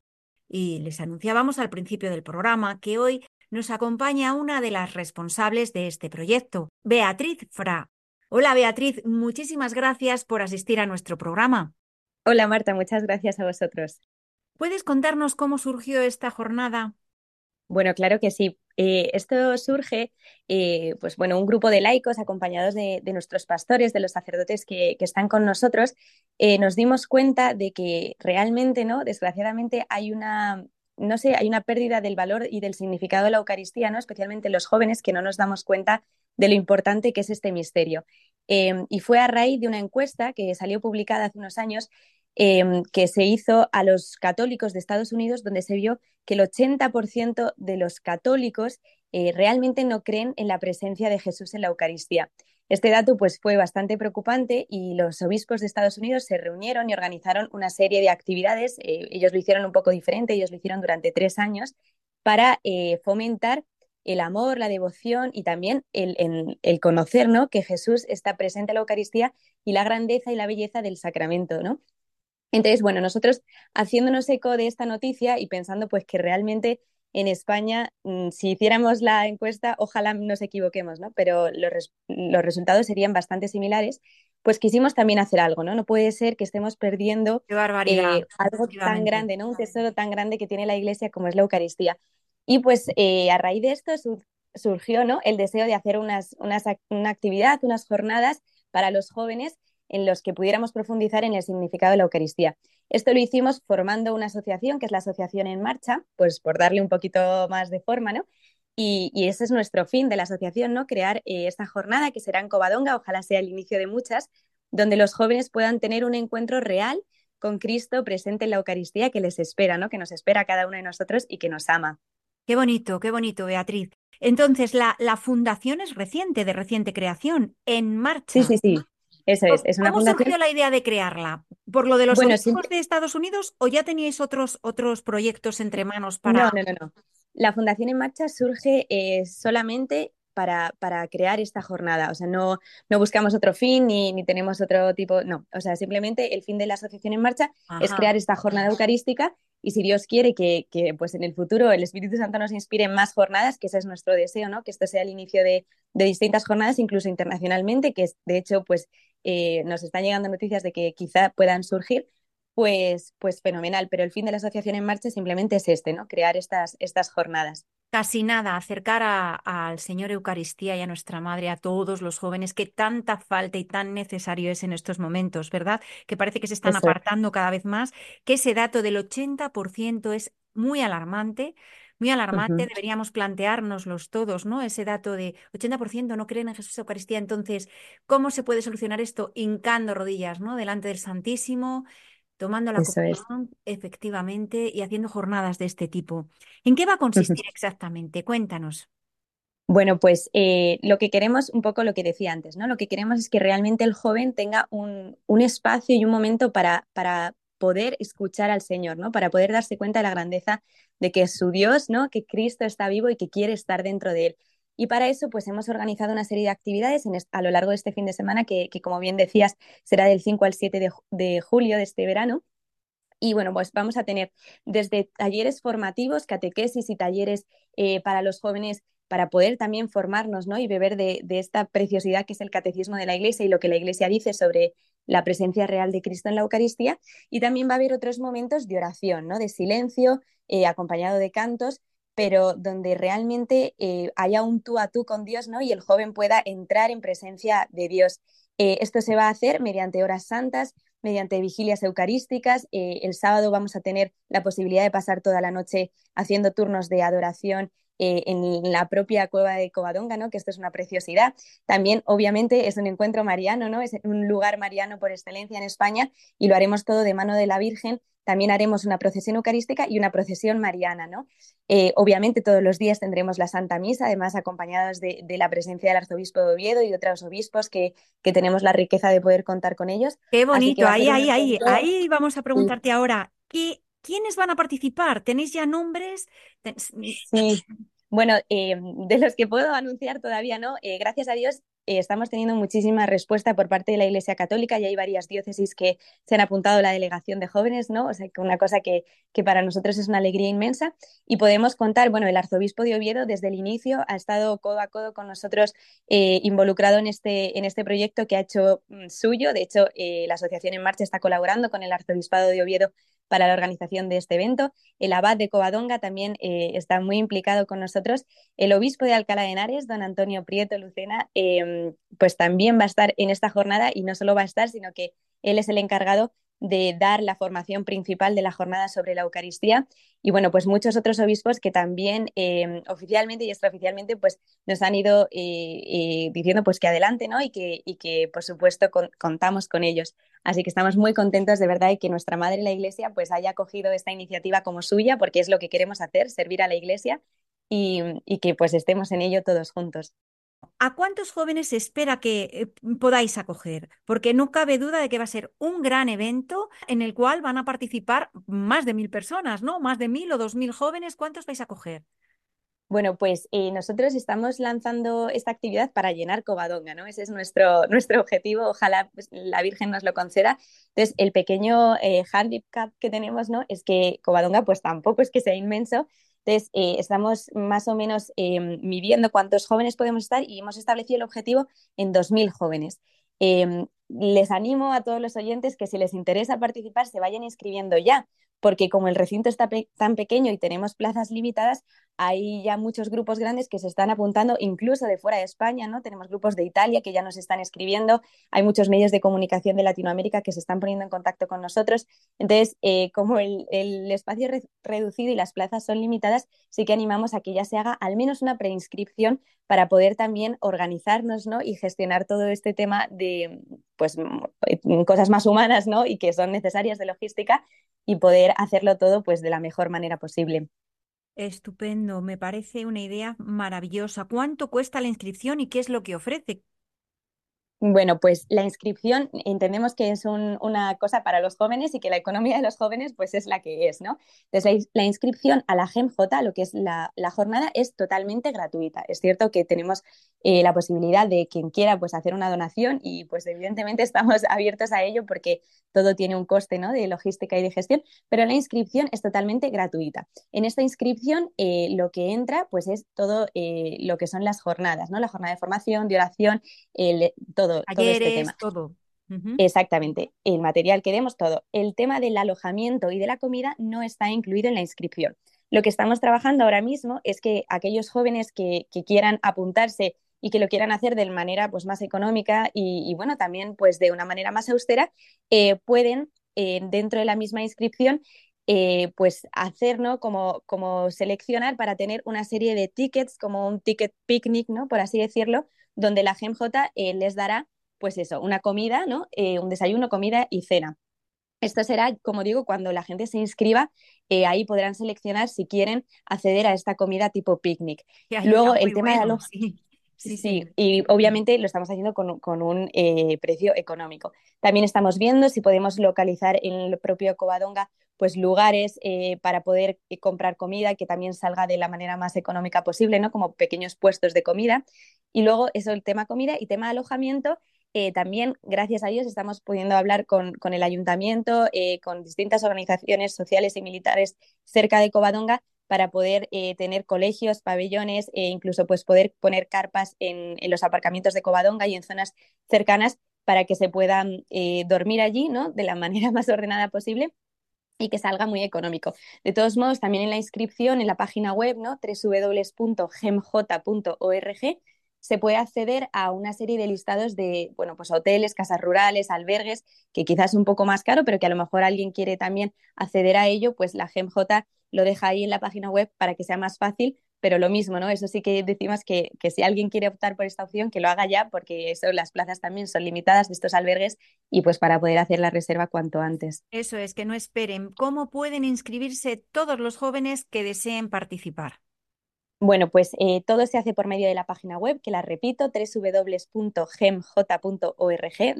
Y les anunciábamos al principio del programa que hoy nos acompaña una de las responsables de este proyecto, Beatriz Fra. Hola Beatriz, muchísimas gracias por asistir a nuestro programa. Hola Marta, muchas gracias a vosotros. ¿Puedes contarnos cómo surgió esta jornada? Bueno, claro que sí. Eh, esto surge, eh, pues bueno, un grupo de laicos acompañados de, nuestros pastores, de los sacerdotes que, que están con nosotros, eh, nos dimos cuenta de que realmente, ¿no? Desgraciadamente hay una, no sé, hay una pérdida del valor y del significado de la Eucaristía, ¿no? Especialmente los jóvenes que no nos damos cuenta de lo importante que es este misterio. y fue a raíz de una encuesta que salió publicada hace unos años eh, que se hizo a los católicos de Estados Unidos, donde se vio que el 80% de los católicos eh, realmente no creen en la presencia de Jesús en la Eucaristía. Este dato pues, fue bastante preocupante y los obispos de Estados Unidos se reunieron y organizaron una serie de actividades. Eh, ellos lo hicieron un poco diferente, ellos lo hicieron durante tres años para eh, fomentar el amor, la devoción y también el, el, el conocer ¿no? que Jesús está presente en la Eucaristía y la grandeza y la belleza del sacramento. ¿no? Entonces, bueno, nosotros haciéndonos eco de esta noticia y pensando pues que realmente en España, mm, si hiciéramos la encuesta, ojalá nos equivoquemos, ¿no? Pero los, res los resultados serían bastante similares, pues quisimos también hacer algo, ¿no? No puede ser que estemos perdiendo eh, algo tan grande, ¿no? Un tesoro tan grande que tiene la Iglesia como es la Eucaristía. Y pues eh, a raíz de esto su surgió, ¿no? El deseo de hacer unas, unas, una actividad, unas jornadas para los jóvenes en los que pudiéramos profundizar en el significado de la Eucaristía. Esto lo hicimos formando una asociación, que es la Asociación en Marcha, pues por darle un poquito más de forma, ¿no? Y, y ese es nuestro fin de la asociación, ¿no? Crear eh, esta jornada que será en Covadonga, ojalá sea el inicio de muchas, donde los jóvenes puedan tener un encuentro real con Cristo presente en la Eucaristía que les espera, ¿no? Que nos espera a cada uno de nosotros y que nos ama. Qué bonito, qué bonito, Beatriz. Entonces, la, la fundación es reciente, de reciente creación, en marcha. Sí, sí, sí. Eso es, es una ¿Cómo fundación. surgió la idea de crearla? ¿Por lo de los Bueno, siempre- de Estados Unidos o ya teníais otros, otros proyectos entre manos para... No, no, no, no. La Fundación en Marcha surge eh, solamente para, para crear esta jornada. O sea, no, no buscamos otro fin ni, ni tenemos otro tipo. No, o sea, simplemente el fin de la Asociación en Marcha es crear esta jornada eucarística y si Dios quiere que, que, pues en el futuro el Espíritu Santo nos inspire en más jornadas, que ese es nuestro deseo, ¿no? Que esto sea el inicio de, de distintas jornadas, incluso internacionalmente, que es, de hecho, pues eh, nos están llegando noticias de que quizá puedan surgir, pues, pues fenomenal. Pero el fin de la Asociación en Marcha simplemente es este, ¿no? Crear estas, estas jornadas. Casi nada, acercar a- al Señor Eucaristía y a nuestra Madre, a todos los jóvenes, que tanta falta y tan necesario es en estos momentos, ¿verdad? Que parece que se están Eso apartando cada vez más, que ese dato del 80% es muy alarmante, muy alarmante, Ujú. deberíamos planteárnoslos todos, ¿no? Ese dato de 80% no creen en Jesús Eucaristía, entonces, ¿cómo se puede solucionar esto? Hincando rodillas, ¿no? Delante del Santísimo, tomando la comunión, efectivamente, y haciendo jornadas de este tipo. ¿En qué va a consistir exactamente? Cuéntanos. Bueno, pues eh, lo que queremos, un poco lo que decía antes, ¿no? Lo que queremos es que realmente el joven tenga un, un espacio y un momento para, para poder escuchar al Señor, ¿no? Para poder darse cuenta de la grandeza de que es su Dios, ¿no? Que Cristo está vivo y que quiere estar dentro de él. Y para eso, pues hemos organizado una serie de actividades a lo largo de este fin de semana, que, como bien decías, será del 5 al 7 de, ju- de julio de este verano. Y bueno, pues vamos a tener desde talleres formativos, catequesis y talleres eh, para los jóvenes para poder también formarnos ¿no? y beber de, esta preciosidad que es el catecismo de la Iglesia y lo que la Iglesia dice sobre la presencia real de Cristo en la Eucaristía. Y también va a haber otros momentos de oración, ¿no? de silencio, eh, acompañado de cantos, pero donde realmente eh, haya un tú a tú con Dios, ¿no? Y el joven pueda entrar en presencia de Dios. Eh, esto se va a hacer mediante horas santas, mediante vigilias eucarísticas. El sábado vamos a tener la posibilidad de pasar toda la noche haciendo turnos de adoración eh, en la propia cueva de Covadonga, ¿no? que esto es una preciosidad. También, obviamente, es un encuentro mariano, ¿no? es un lugar mariano por excelencia en España y lo haremos todo de mano de la Virgen. También haremos una procesión eucarística y una procesión mariana. ¿no? Eh, obviamente, todos los días tendremos la Santa Misa, además acompañados de, la presencia del arzobispo de Oviedo y de otros obispos que, que, tenemos la riqueza de poder contar con ellos. Qué bonito, ahí, ahí, ahí, ahí vamos a preguntarte ahora, ¿qué, ¿Quiénes van a participar? ¿Tenéis ya nombres? Sí, bueno, eh, de los que puedo anunciar todavía no. Eh, gracias a Dios eh, estamos teniendo muchísima respuesta por parte de la Iglesia Católica y hay varias diócesis que se han apuntado a la delegación de jóvenes, ¿no? O sea, que una cosa que, que, para nosotros es una alegría inmensa. Y podemos contar, bueno, el arzobispo de Oviedo desde el inicio ha estado codo a codo con nosotros involucrado en este, en este proyecto que ha hecho mm, suyo. De hecho, la Asociación en Marcha está colaborando con el arzobispado de Oviedo para la organización de este evento. El abad de Covadonga también está muy implicado con nosotros. El obispo de Alcalá de Henares, don Antonio Prieto Lucena, Em, pues también va a estar en esta jornada y no solo va a estar, sino que él es el encargado de dar la formación principal de la jornada sobre la Eucaristía y bueno, pues muchos otros obispos que también em, oficialmente y extraoficialmente pues nos han ido eh, eh, diciendo pues que adelante, ¿no? Y que, y que por supuesto contamos con ellos. Así que estamos muy contentos de verdad de que nuestra Madre la Iglesia pues haya cogido esta iniciativa como suya porque es lo que queremos hacer, servir a la Iglesia y, y que pues estemos en ello todos juntos. ¿A cuántos jóvenes se espera que eh, podáis acoger? Porque no cabe duda de que va a ser un gran evento en el cual van a participar más de mil personas, ¿no? Más de mil o dos mil jóvenes. ¿Cuántos vais a acoger? Bueno, pues eh, nosotros estamos lanzando esta actividad para llenar Covadonga, ¿no? Ese es nuestro, nuestro objetivo, ojalá pues, la Virgen nos lo conceda. Entonces, el pequeño eh, handicap que tenemos, ¿no? Es que Covadonga pues tampoco es que sea inmenso, entonces, eh, estamos más o menos eh, midiendo cuántos jóvenes podemos estar y hemos establecido el objetivo en 2.000 jóvenes. Em, les animo a todos los oyentes que si les interesa participar se vayan inscribiendo ya, porque como el recinto está tan pequeño y tenemos plazas limitadas, hay ya muchos grupos grandes que se están apuntando, incluso de fuera de España, ¿no? Tenemos grupos de Italia que ya nos están escribiendo, hay muchos medios de comunicación de Latinoamérica que se están poniendo en contacto con nosotros. Entonces, eh, como el, espacio es reducido y las plazas son limitadas, sí que animamos a que ya se haga al menos una preinscripción para poder también organizarnos, ¿no? Y gestionar todo este tema de, pues, cosas más humanas, ¿no? Y que son necesarias de logística y poder hacerlo todo pues de la mejor manera posible. Estupendo, me parece una idea maravillosa. ¿Cuánto cuesta la inscripción y qué es lo que ofrece? Bueno, pues la inscripción entendemos que es una cosa para los jóvenes y que la economía de los jóvenes pues es la que es, ¿no? Entonces la, inscripción a la GEMJ, lo que es la, jornada, es totalmente gratuita. Es cierto que tenemos eh, la posibilidad de quien quiera pues hacer una donación y pues evidentemente estamos abiertos a ello porque todo tiene un coste ¿no? de logística y de gestión, pero la inscripción es totalmente gratuita. En esta inscripción eh, lo que entra pues es todo eh, lo que son las jornadas, ¿no? La jornada de formación, de oración, todo, todo este tema. todo. Exactamente, el material que demos, todo. El tema del alojamiento y de la comida no está incluido en la inscripción. Lo que estamos trabajando ahora mismo es que aquellos jóvenes que, que quieran apuntarse y que lo quieran hacer de manera pues, más económica y, bueno, también pues de una manera más austera, eh, pueden eh, dentro de la misma inscripción eh, pues hacer, ¿no? Como, como seleccionar para tener una serie de tickets, como un ticket picnic, ¿no? Por así decirlo, donde la GMJ les dará, pues eso, una comida, ¿no? un desayuno, comida y cena. Esto será, como digo, cuando la gente se inscriba, ahí podrán seleccionar si quieren acceder a esta comida tipo picnic. Luego, el tema de Sí, sí, y obviamente lo estamos haciendo con, un eh, precio económico. También estamos viendo si podemos localizar en el propio Covadonga pues lugares eh, para poder eh, comprar comida que también salga de la manera más económica posible, ¿no? Como pequeños puestos de comida. Y luego eso, el tema comida y tema alojamiento, también, gracias a Dios, estamos pudiendo hablar con, con el ayuntamiento, con distintas organizaciones sociales y militares cerca de Covadonga para poder eh, tener colegios, pabellones e incluso pues poder poner carpas en, los aparcamientos de Covadonga y en zonas cercanas para que se puedan eh, dormir allí ¿no? de la manera más ordenada posible y que salga muy económico. De todos modos, también en la inscripción en la página web, ¿no? www.gemj.org, se puede acceder a una serie de listados de, bueno, pues hoteles, casas rurales, albergues, que quizás es un poco más caro, pero que a lo mejor alguien quiere también acceder a ello, pues la GEMJ lo deja ahí en la página web para que sea más fácil, pero lo mismo, ¿no? Eso sí que decimos que, que si alguien quiere optar por esta opción, que lo haga ya, porque eso, las plazas también son limitadas de estos albergues y pues para poder hacer la reserva cuanto antes. Eso es, que no esperen. ¿Cómo pueden inscribirse todos los jóvenes que deseen participar? Bueno, pues eh, todo se hace por medio de la página web, que la repito, www.gemj.org.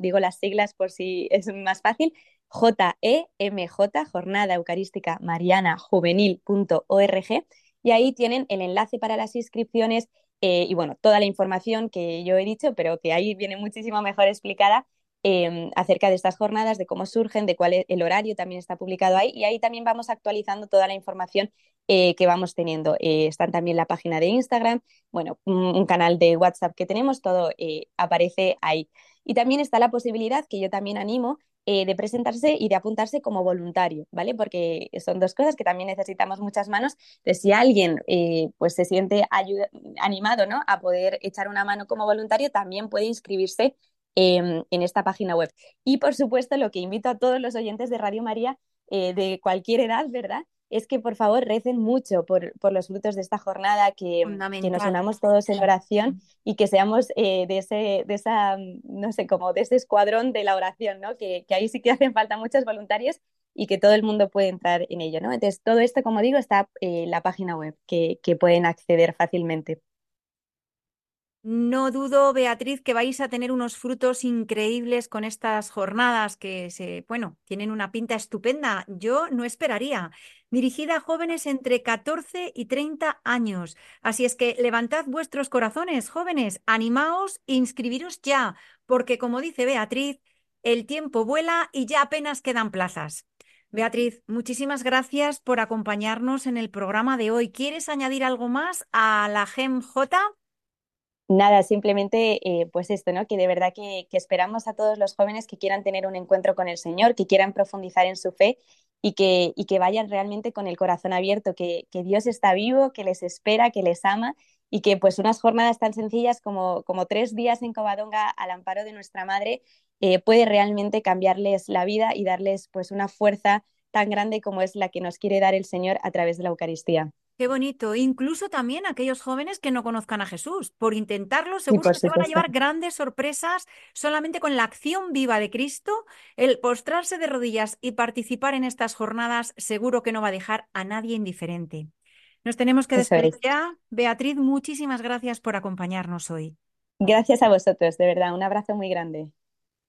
Digo las siglas por si es más fácil. J-E-M-J, Jornada Eucarística Mariana Juvenil.org. Y ahí tienen el enlace para las inscripciones eh, y bueno, toda la información que yo he dicho, pero que ahí viene muchísimo mejor explicada Em, acerca de estas jornadas, de cómo surgen, de cuál es el horario también está publicado ahí y ahí también vamos actualizando toda la información eh, que vamos teniendo. Eh, están también la página de Instagram, bueno, un, canal de WhatsApp que tenemos, todo eh, aparece ahí. Y también está la posibilidad que yo también animo de presentarse y de apuntarse como voluntario, ¿vale? Porque son dos cosas que también necesitamos muchas manos. De si alguien pues se siente animado ¿no? a poder echar una mano como voluntario, también puede inscribirse en esta página web. Y por supuesto, lo que invito a todos los oyentes de Radio María eh, de cualquier edad, ¿verdad? Es que por favor recen mucho por, los frutos de esta jornada, que, que, nos unamos todos en oración y que seamos eh, de, ese, de esa, no sé, como de ese escuadrón de la oración, ¿no? Que, que ahí sí que hacen falta muchos voluntarios y que todo el mundo puede entrar en ello, ¿no? Entonces, todo esto, como digo, está en la página web, que, que pueden acceder fácilmente. No dudo, Beatriz, que vais a tener unos frutos increíbles con estas jornadas que se, bueno, tienen una pinta estupenda. Yo no esperaría. Dirigida a jóvenes entre 14 y 30 años. Así es que levantad vuestros corazones, jóvenes, animaos, inscribiros ya, porque como dice Beatriz, el tiempo vuela y ya apenas quedan plazas. Beatriz, muchísimas gracias por acompañarnos en el programa de hoy. ¿Quieres añadir algo más a la GEMJ? Nada, simplemente eh, pues esto, ¿no? Que de verdad que, esperamos a todos los jóvenes que quieran tener un encuentro con el Señor, que quieran profundizar en su fe y que, vayan realmente con el corazón abierto, que, Dios está vivo, que les espera, que les ama y que pues unas jornadas tan sencillas como, como tres días en Covadonga al amparo de nuestra Madre eh, puede realmente cambiarles la vida y darles pues una fuerza tan grande como es la que nos quiere dar el Señor a través de la Eucaristía. Qué bonito. Incluso también aquellos jóvenes que no conozcan a Jesús. Por intentarlo, seguro que se van a llevar grandes sorpresas solamente con la acción viva de Cristo. El postrarse de rodillas y participar en estas jornadas seguro que no va a dejar a nadie indiferente. Nos tenemos que despedir ya. Beatriz, muchísimas gracias por acompañarnos hoy. Gracias a vosotros, de verdad. Un abrazo muy grande.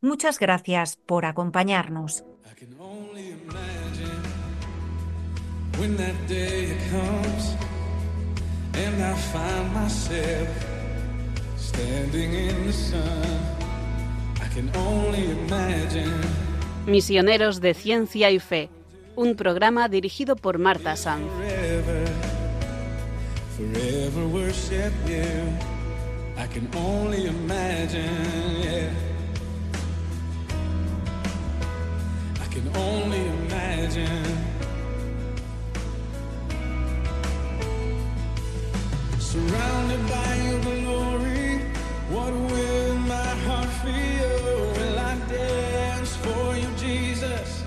Muchas gracias por acompañarnos. Misioneros de Ciencia y Fe, un programa dirigido por Marta Sanz. Forever, forever worship you. I can only imagine, yeah. Can only imagine. Surrounded by your glory, what will my heart feel? Will I dance for you, Jesus?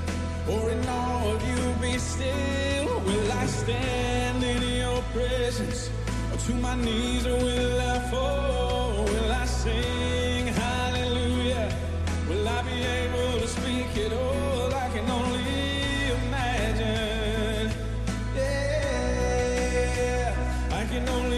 Or in all of you be still? Will I stand in your presence? Or to my knees, or will I fall? Will I sing? you know